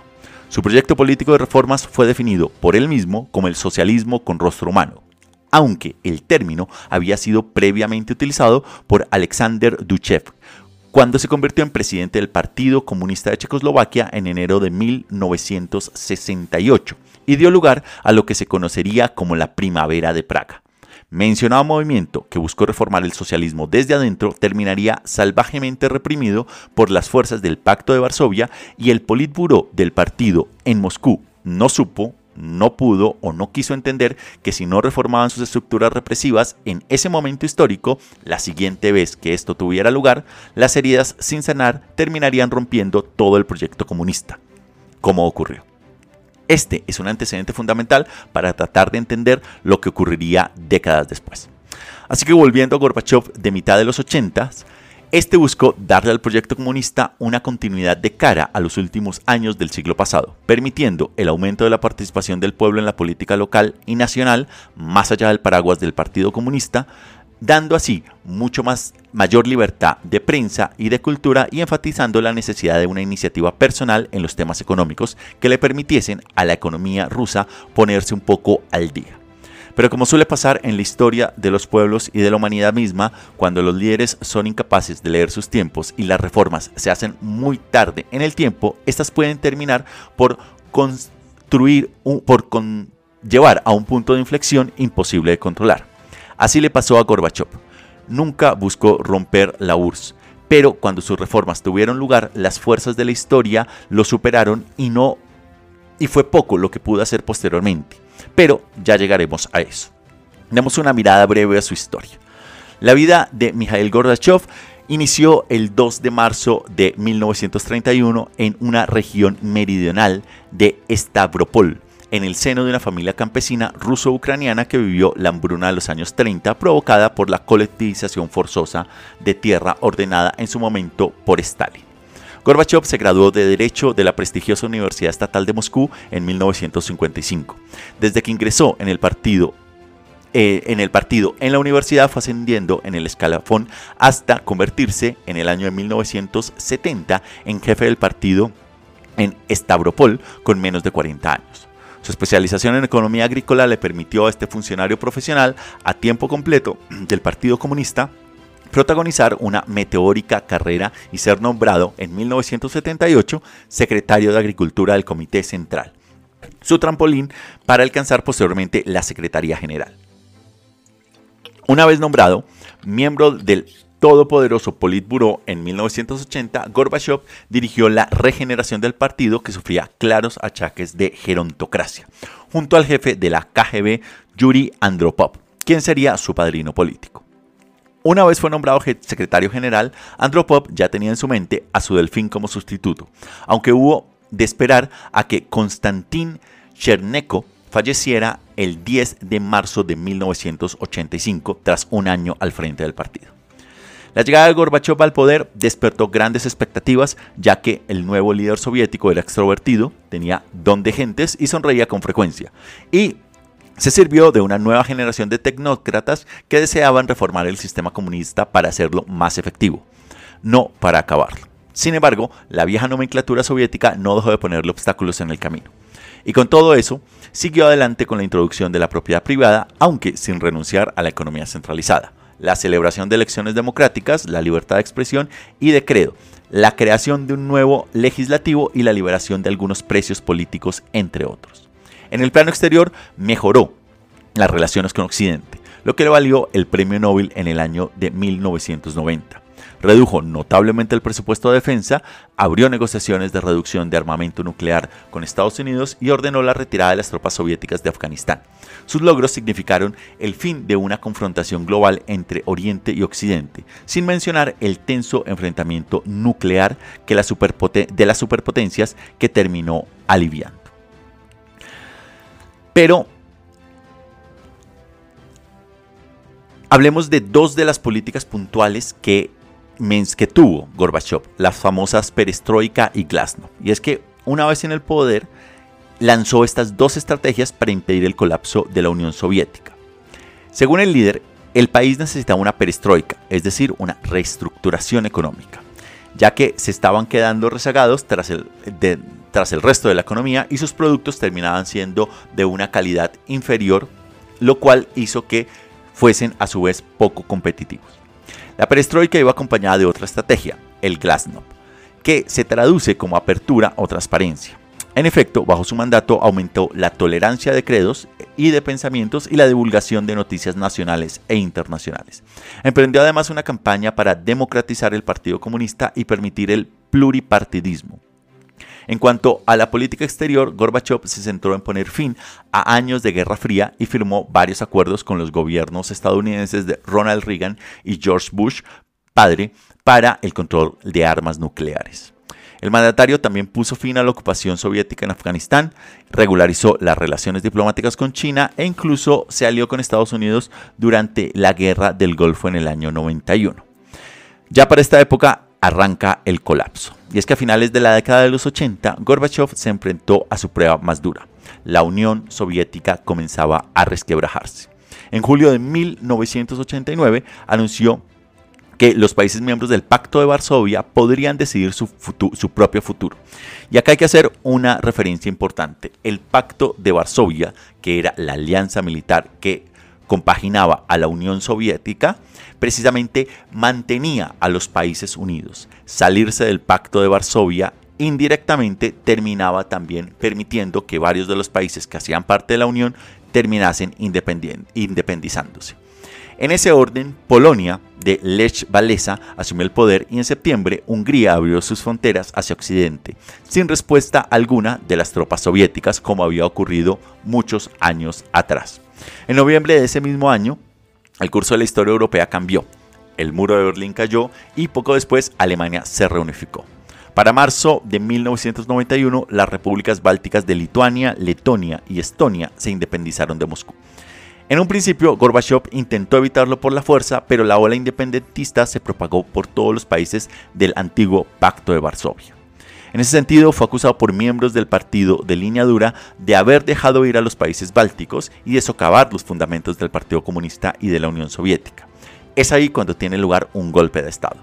Su proyecto político de reformas fue definido por él mismo como el socialismo con rostro humano, aunque el término había sido previamente utilizado por Alexander Duchev cuando se convirtió en presidente del Partido Comunista de Checoslovaquia en enero de 1968 y dio lugar a lo que se conocería como la Primavera de Praga. Mencionado movimiento que buscó reformar el socialismo desde adentro terminaría salvajemente reprimido por las fuerzas del Pacto de Varsovia y el Politburo del partido en Moscú no supo no pudo o no quiso entender que si no reformaban sus estructuras represivas en ese momento histórico, la siguiente vez que esto tuviera lugar, las heridas sin sanar terminarían rompiendo todo el proyecto comunista, como ocurrió. Este es un antecedente fundamental para tratar de entender lo que ocurriría décadas después. Así que volviendo a Gorbachev de mitad de los 80, este buscó darle al proyecto comunista una continuidad de cara a los últimos años del siglo pasado, permitiendo el aumento de la participación del pueblo en la política local y nacional, más allá del paraguas del Partido Comunista, dando así mucho más mayor libertad de prensa y de cultura y enfatizando la necesidad de una iniciativa personal en los temas económicos que le permitiesen a la economía rusa ponerse un poco al día. Pero como suele pasar en la historia de los pueblos y de la humanidad misma, cuando los líderes son incapaces de leer sus tiempos y las reformas se hacen muy tarde en el tiempo, estas pueden terminar por construir, por llevar a un punto de inflexión imposible de controlar. Así le pasó a Gorbachev. Nunca buscó romper la URSS, pero cuando sus reformas tuvieron lugar, las fuerzas de la historia lo superaron y no y fue poco lo que pudo hacer posteriormente. Pero ya llegaremos a eso. Demos una mirada breve a su historia. La vida de Mikhail Gorbachev inició el 2 de marzo de 1931 en una región meridional de Stavropol, en el seno de una familia campesina ruso-ucraniana que vivió la hambruna de los años 30 provocada por la colectivización forzosa de tierra ordenada en su momento por Stalin. Gorbachev se graduó de Derecho de la prestigiosa Universidad Estatal de Moscú en 1955. Desde que ingresó en el partido eh, en el partido en la universidad fue ascendiendo en el escalafón hasta convertirse en el año de 1970 en jefe del partido en Stavropol con menos de 40 años. Su especialización en economía agrícola le permitió a este funcionario profesional a tiempo completo del Partido Comunista protagonizar una meteórica carrera y ser nombrado en 1978 secretario de Agricultura del Comité Central, su trampolín para alcanzar posteriormente la Secretaría General. Una vez nombrado, miembro del todopoderoso Politburo en 1980, Gorbachev dirigió la regeneración del partido que sufría claros achaques de gerontocracia, junto al jefe de la KGB, Yuri Andropov, quien sería su padrino político. Una vez fue nombrado secretario general, Andropov ya tenía en su mente a su delfín como sustituto, aunque hubo de esperar a que Konstantin Chernenko falleciera el 10 de marzo de 1985 tras un año al frente del partido. La llegada de Gorbachev al poder despertó grandes expectativas, ya que el nuevo líder soviético era extrovertido, tenía don de gentes y sonreía con frecuencia. Se sirvió de una nueva generación de tecnócratas que deseaban reformar el sistema comunista para hacerlo más efectivo, no para acabarlo. Sin embargo, la vieja nomenclatura soviética no dejó de ponerle obstáculos en el camino. Y con todo eso, siguió adelante con la introducción de la propiedad privada, aunque sin renunciar a la economía centralizada la celebración de elecciones democráticas, la libertad de expresión y de credo, la creación de un nuevo legislativo y la liberación de algunos precios políticos, entre otros. En el plano exterior, mejoró las relaciones con Occidente, lo que le valió el premio Nobel en el año de 1990 redujo notablemente el presupuesto de defensa, abrió negociaciones de reducción de armamento nuclear con Estados Unidos y ordenó la retirada de las tropas soviéticas de Afganistán. Sus logros significaron el fin de una confrontación global entre Oriente y Occidente, sin mencionar el tenso enfrentamiento nuclear que de las superpotencias que terminó aliviando. Pero hablemos de dos de las políticas puntuales que que tuvo Gorbachev, las famosas perestroika y glasnost. Y es que una vez en el poder, lanzó estas dos estrategias para impedir el colapso de la Unión Soviética. Según el líder, el país necesitaba una perestroika, es decir, una reestructuración económica, ya que se estaban quedando rezagados tras el, tras el resto de la economía y sus productos terminaban siendo de una calidad inferior, lo cual hizo que fuesen a su vez poco competitivos. La perestroika iba acompañada de otra estrategia, el glasnost, que se traduce como apertura o transparencia. En efecto, bajo su mandato aumentó la tolerancia de credos y de pensamientos y la divulgación de noticias nacionales e internacionales. Emprendió además una campaña para democratizar el Partido Comunista y permitir el pluripartidismo. En cuanto a la política exterior, Gorbachev se centró en poner fin a años de Guerra Fría y firmó varios acuerdos con los gobiernos estadounidenses de Ronald Reagan y George Bush, padre, para el control de armas nucleares. El mandatario también puso fin a la ocupación soviética en Afganistán, regularizó las relaciones diplomáticas con China e incluso se alió con Estados Unidos durante la guerra del Golfo en el año 91. Ya para esta época arranca el colapso. Y es que a finales de la década de los 80, Gorbachev se enfrentó a su prueba más dura. La Unión Soviética comenzaba a resquebrajarse. En julio de 1989 anunció que los países miembros del Pacto de Varsovia podrían decidir su, su, propio futuro. Y acá hay que hacer una referencia importante. El Pacto de Varsovia, que era la alianza militar que compaginaba a la Unión Soviética, precisamente mantenía a los países unidos. Salirse del Pacto de Varsovia indirectamente terminaba también permitiendo que varios de los países que hacían parte de la Unión terminasen independizándose. En ese orden, Polonia de Lech Walesa asumió el poder y en septiembre Hungría abrió sus fronteras hacia Occidente, sin respuesta alguna de las tropas soviéticas como había ocurrido muchos años atrás. En noviembre de ese mismo año, el curso de la historia europea cambió. El muro de Berlín cayó y poco después Alemania se reunificó. Para marzo de 1991, las repúblicas bálticas de Lituania, Letonia y Estonia se independizaron de Moscú. En un principio, Gorbachev intentó evitarlo por la fuerza, pero la ola independentista se propagó por todos los países del antiguo Pacto de Varsovia. En ese sentido, fue acusado por miembros del partido de línea dura de haber dejado ir a los países bálticos y de socavar los fundamentos del Partido Comunista y de la Unión Soviética. Es ahí cuando tiene lugar un golpe de Estado.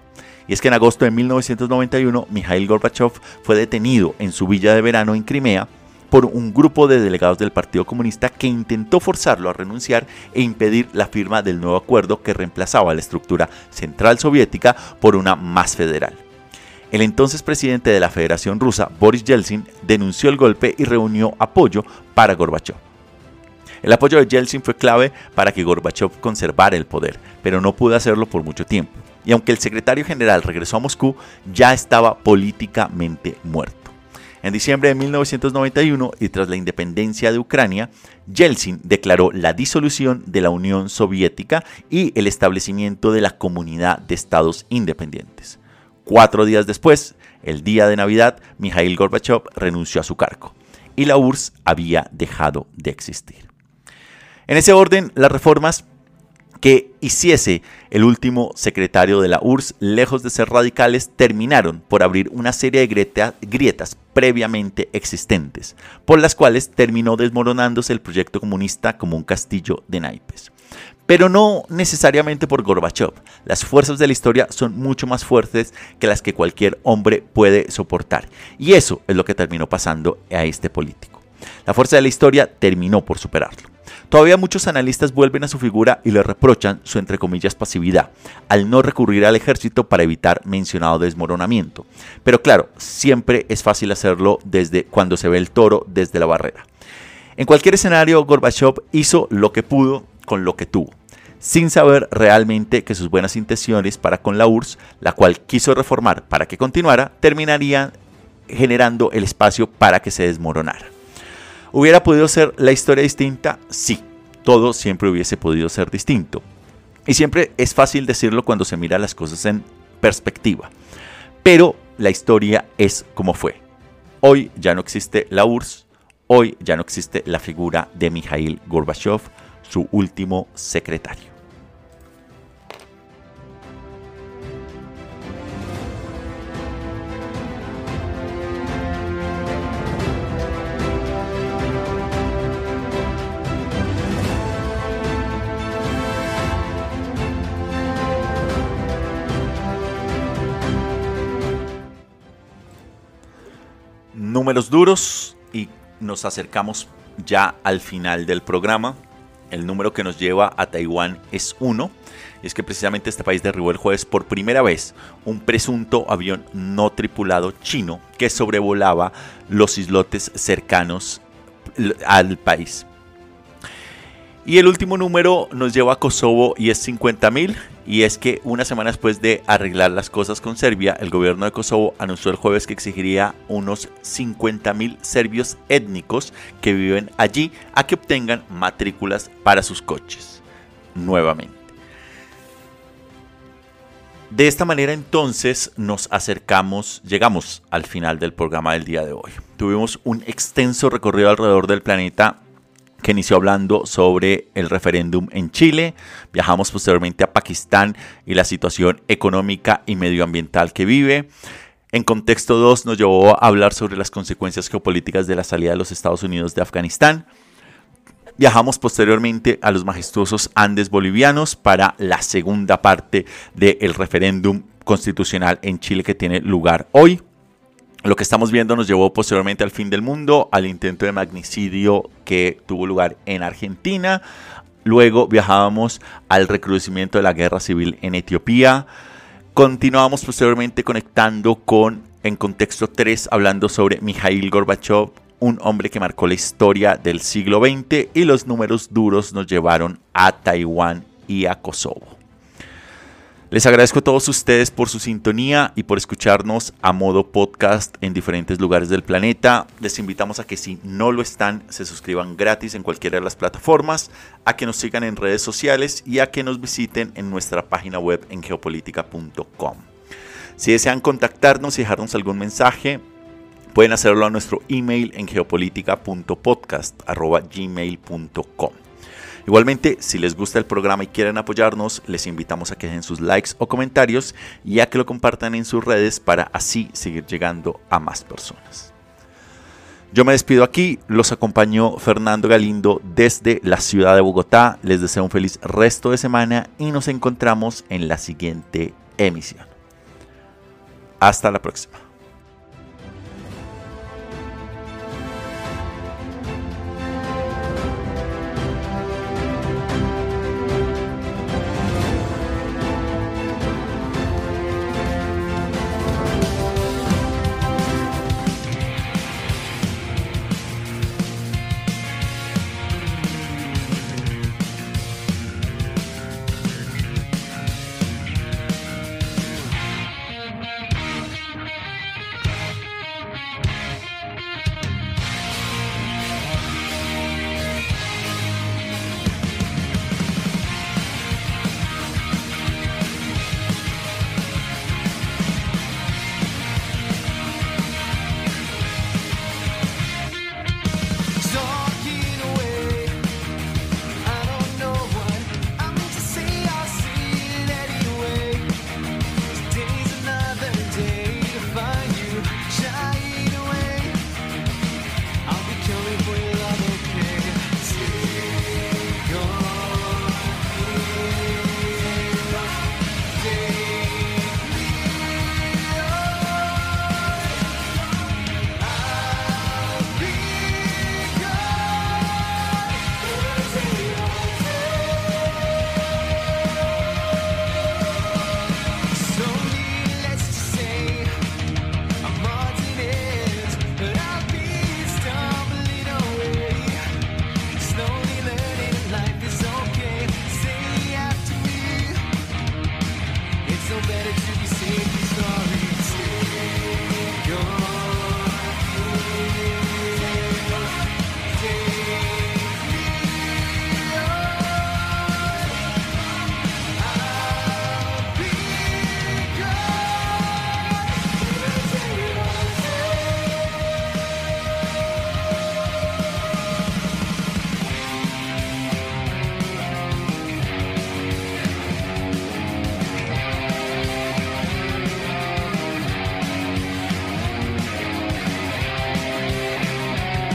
Y es que en agosto de 1991, Mikhail Gorbachev fue detenido en su villa de verano en Crimea por un grupo de delegados del Partido Comunista que intentó forzarlo a renunciar e impedir la firma del nuevo acuerdo que reemplazaba la estructura central soviética por una más federal. El entonces presidente de la Federación Rusa, Boris Yeltsin, denunció el golpe y reunió apoyo para Gorbachev. El apoyo de Yeltsin fue clave para que Gorbachev conservara el poder, pero no pudo hacerlo por mucho tiempo. Y aunque el secretario general regresó a Moscú, ya estaba políticamente muerto. En diciembre de 1991 y tras la independencia de Ucrania, Yeltsin declaró la disolución de la Unión Soviética y el establecimiento de la Comunidad de Estados Independientes. Cuatro días después, el día de Navidad, Mikhail Gorbachev renunció a su cargo y la URSS había dejado de existir. En ese orden, las reformas que hiciese el último secretario de la URSS, lejos de ser radicales, terminaron por abrir una serie de grietas previamente existentes, por las cuales terminó desmoronándose el proyecto comunista como un castillo de naipes. Pero no necesariamente por Gorbachev. Las fuerzas de la historia son mucho más fuertes que las que cualquier hombre puede soportar. Y eso es lo que terminó pasando a este político. La fuerza de la historia terminó por superarlo. Todavía muchos analistas vuelven a su figura y le reprochan su entre comillas pasividad, al no recurrir al ejército para evitar mencionado desmoronamiento. Pero claro, siempre es fácil hacerlo desde cuando se ve el toro desde la barrera. En cualquier escenario, Gorbachev hizo lo que pudo con lo que tuvo, sin saber realmente que sus buenas intenciones para con la URSS, la cual quiso reformar para que continuara, terminarían generando el espacio para que se desmoronara. ¿Hubiera podido ser la historia distinta? Sí, todo siempre hubiese podido ser distinto. Y siempre es fácil decirlo cuando se mira las cosas en perspectiva. Pero la historia es como fue. Hoy ya no existe la URSS, hoy ya no existe la figura de Mikhail Gorbachev, su último secretario. números duros y nos acercamos ya al final del programa. El número que nos lleva a Taiwán es 1. Es que precisamente este país derribó el jueves por primera vez un presunto avión no tripulado chino que sobrevolaba los islotes cercanos al país. Y el último número nos lleva a Kosovo y es 50.000. Y es que una semana después de arreglar las cosas con Serbia, el gobierno de Kosovo anunció el jueves que exigiría unos 50.000 serbios étnicos que viven allí a que obtengan matrículas para sus coches. Nuevamente. De esta manera entonces nos acercamos, llegamos al final del programa del día de hoy. Tuvimos un extenso recorrido alrededor del planeta que inició hablando sobre el referéndum en Chile. Viajamos posteriormente a Pakistán y la situación económica y medioambiental que vive. En contexto 2 nos llevó a hablar sobre las consecuencias geopolíticas de la salida de los Estados Unidos de Afganistán. Viajamos posteriormente a los majestuosos Andes bolivianos para la segunda parte del referéndum constitucional en Chile que tiene lugar hoy. Lo que estamos viendo nos llevó posteriormente al fin del mundo, al intento de magnicidio que tuvo lugar en Argentina. Luego viajábamos al recrudecimiento de la guerra civil en Etiopía. Continuamos posteriormente conectando con, en contexto 3, hablando sobre Mikhail Gorbachev, un hombre que marcó la historia del siglo XX y los números duros nos llevaron a Taiwán y a Kosovo. Les agradezco a todos ustedes por su sintonía y por escucharnos a modo podcast en diferentes lugares del planeta. Les invitamos a que si no lo están, se suscriban gratis en cualquiera de las plataformas, a que nos sigan en redes sociales y a que nos visiten en nuestra página web en geopolítica.com. Si desean contactarnos y dejarnos algún mensaje, Pueden hacerlo a nuestro email en geopolítica.podcast.gmail.com. Igualmente, si les gusta el programa y quieren apoyarnos, les invitamos a que dejen sus likes o comentarios y a que lo compartan en sus redes para así seguir llegando a más personas. Yo me despido aquí, los acompañó Fernando Galindo desde la ciudad de Bogotá, les deseo un feliz resto de semana y nos encontramos en la siguiente emisión. Hasta la próxima.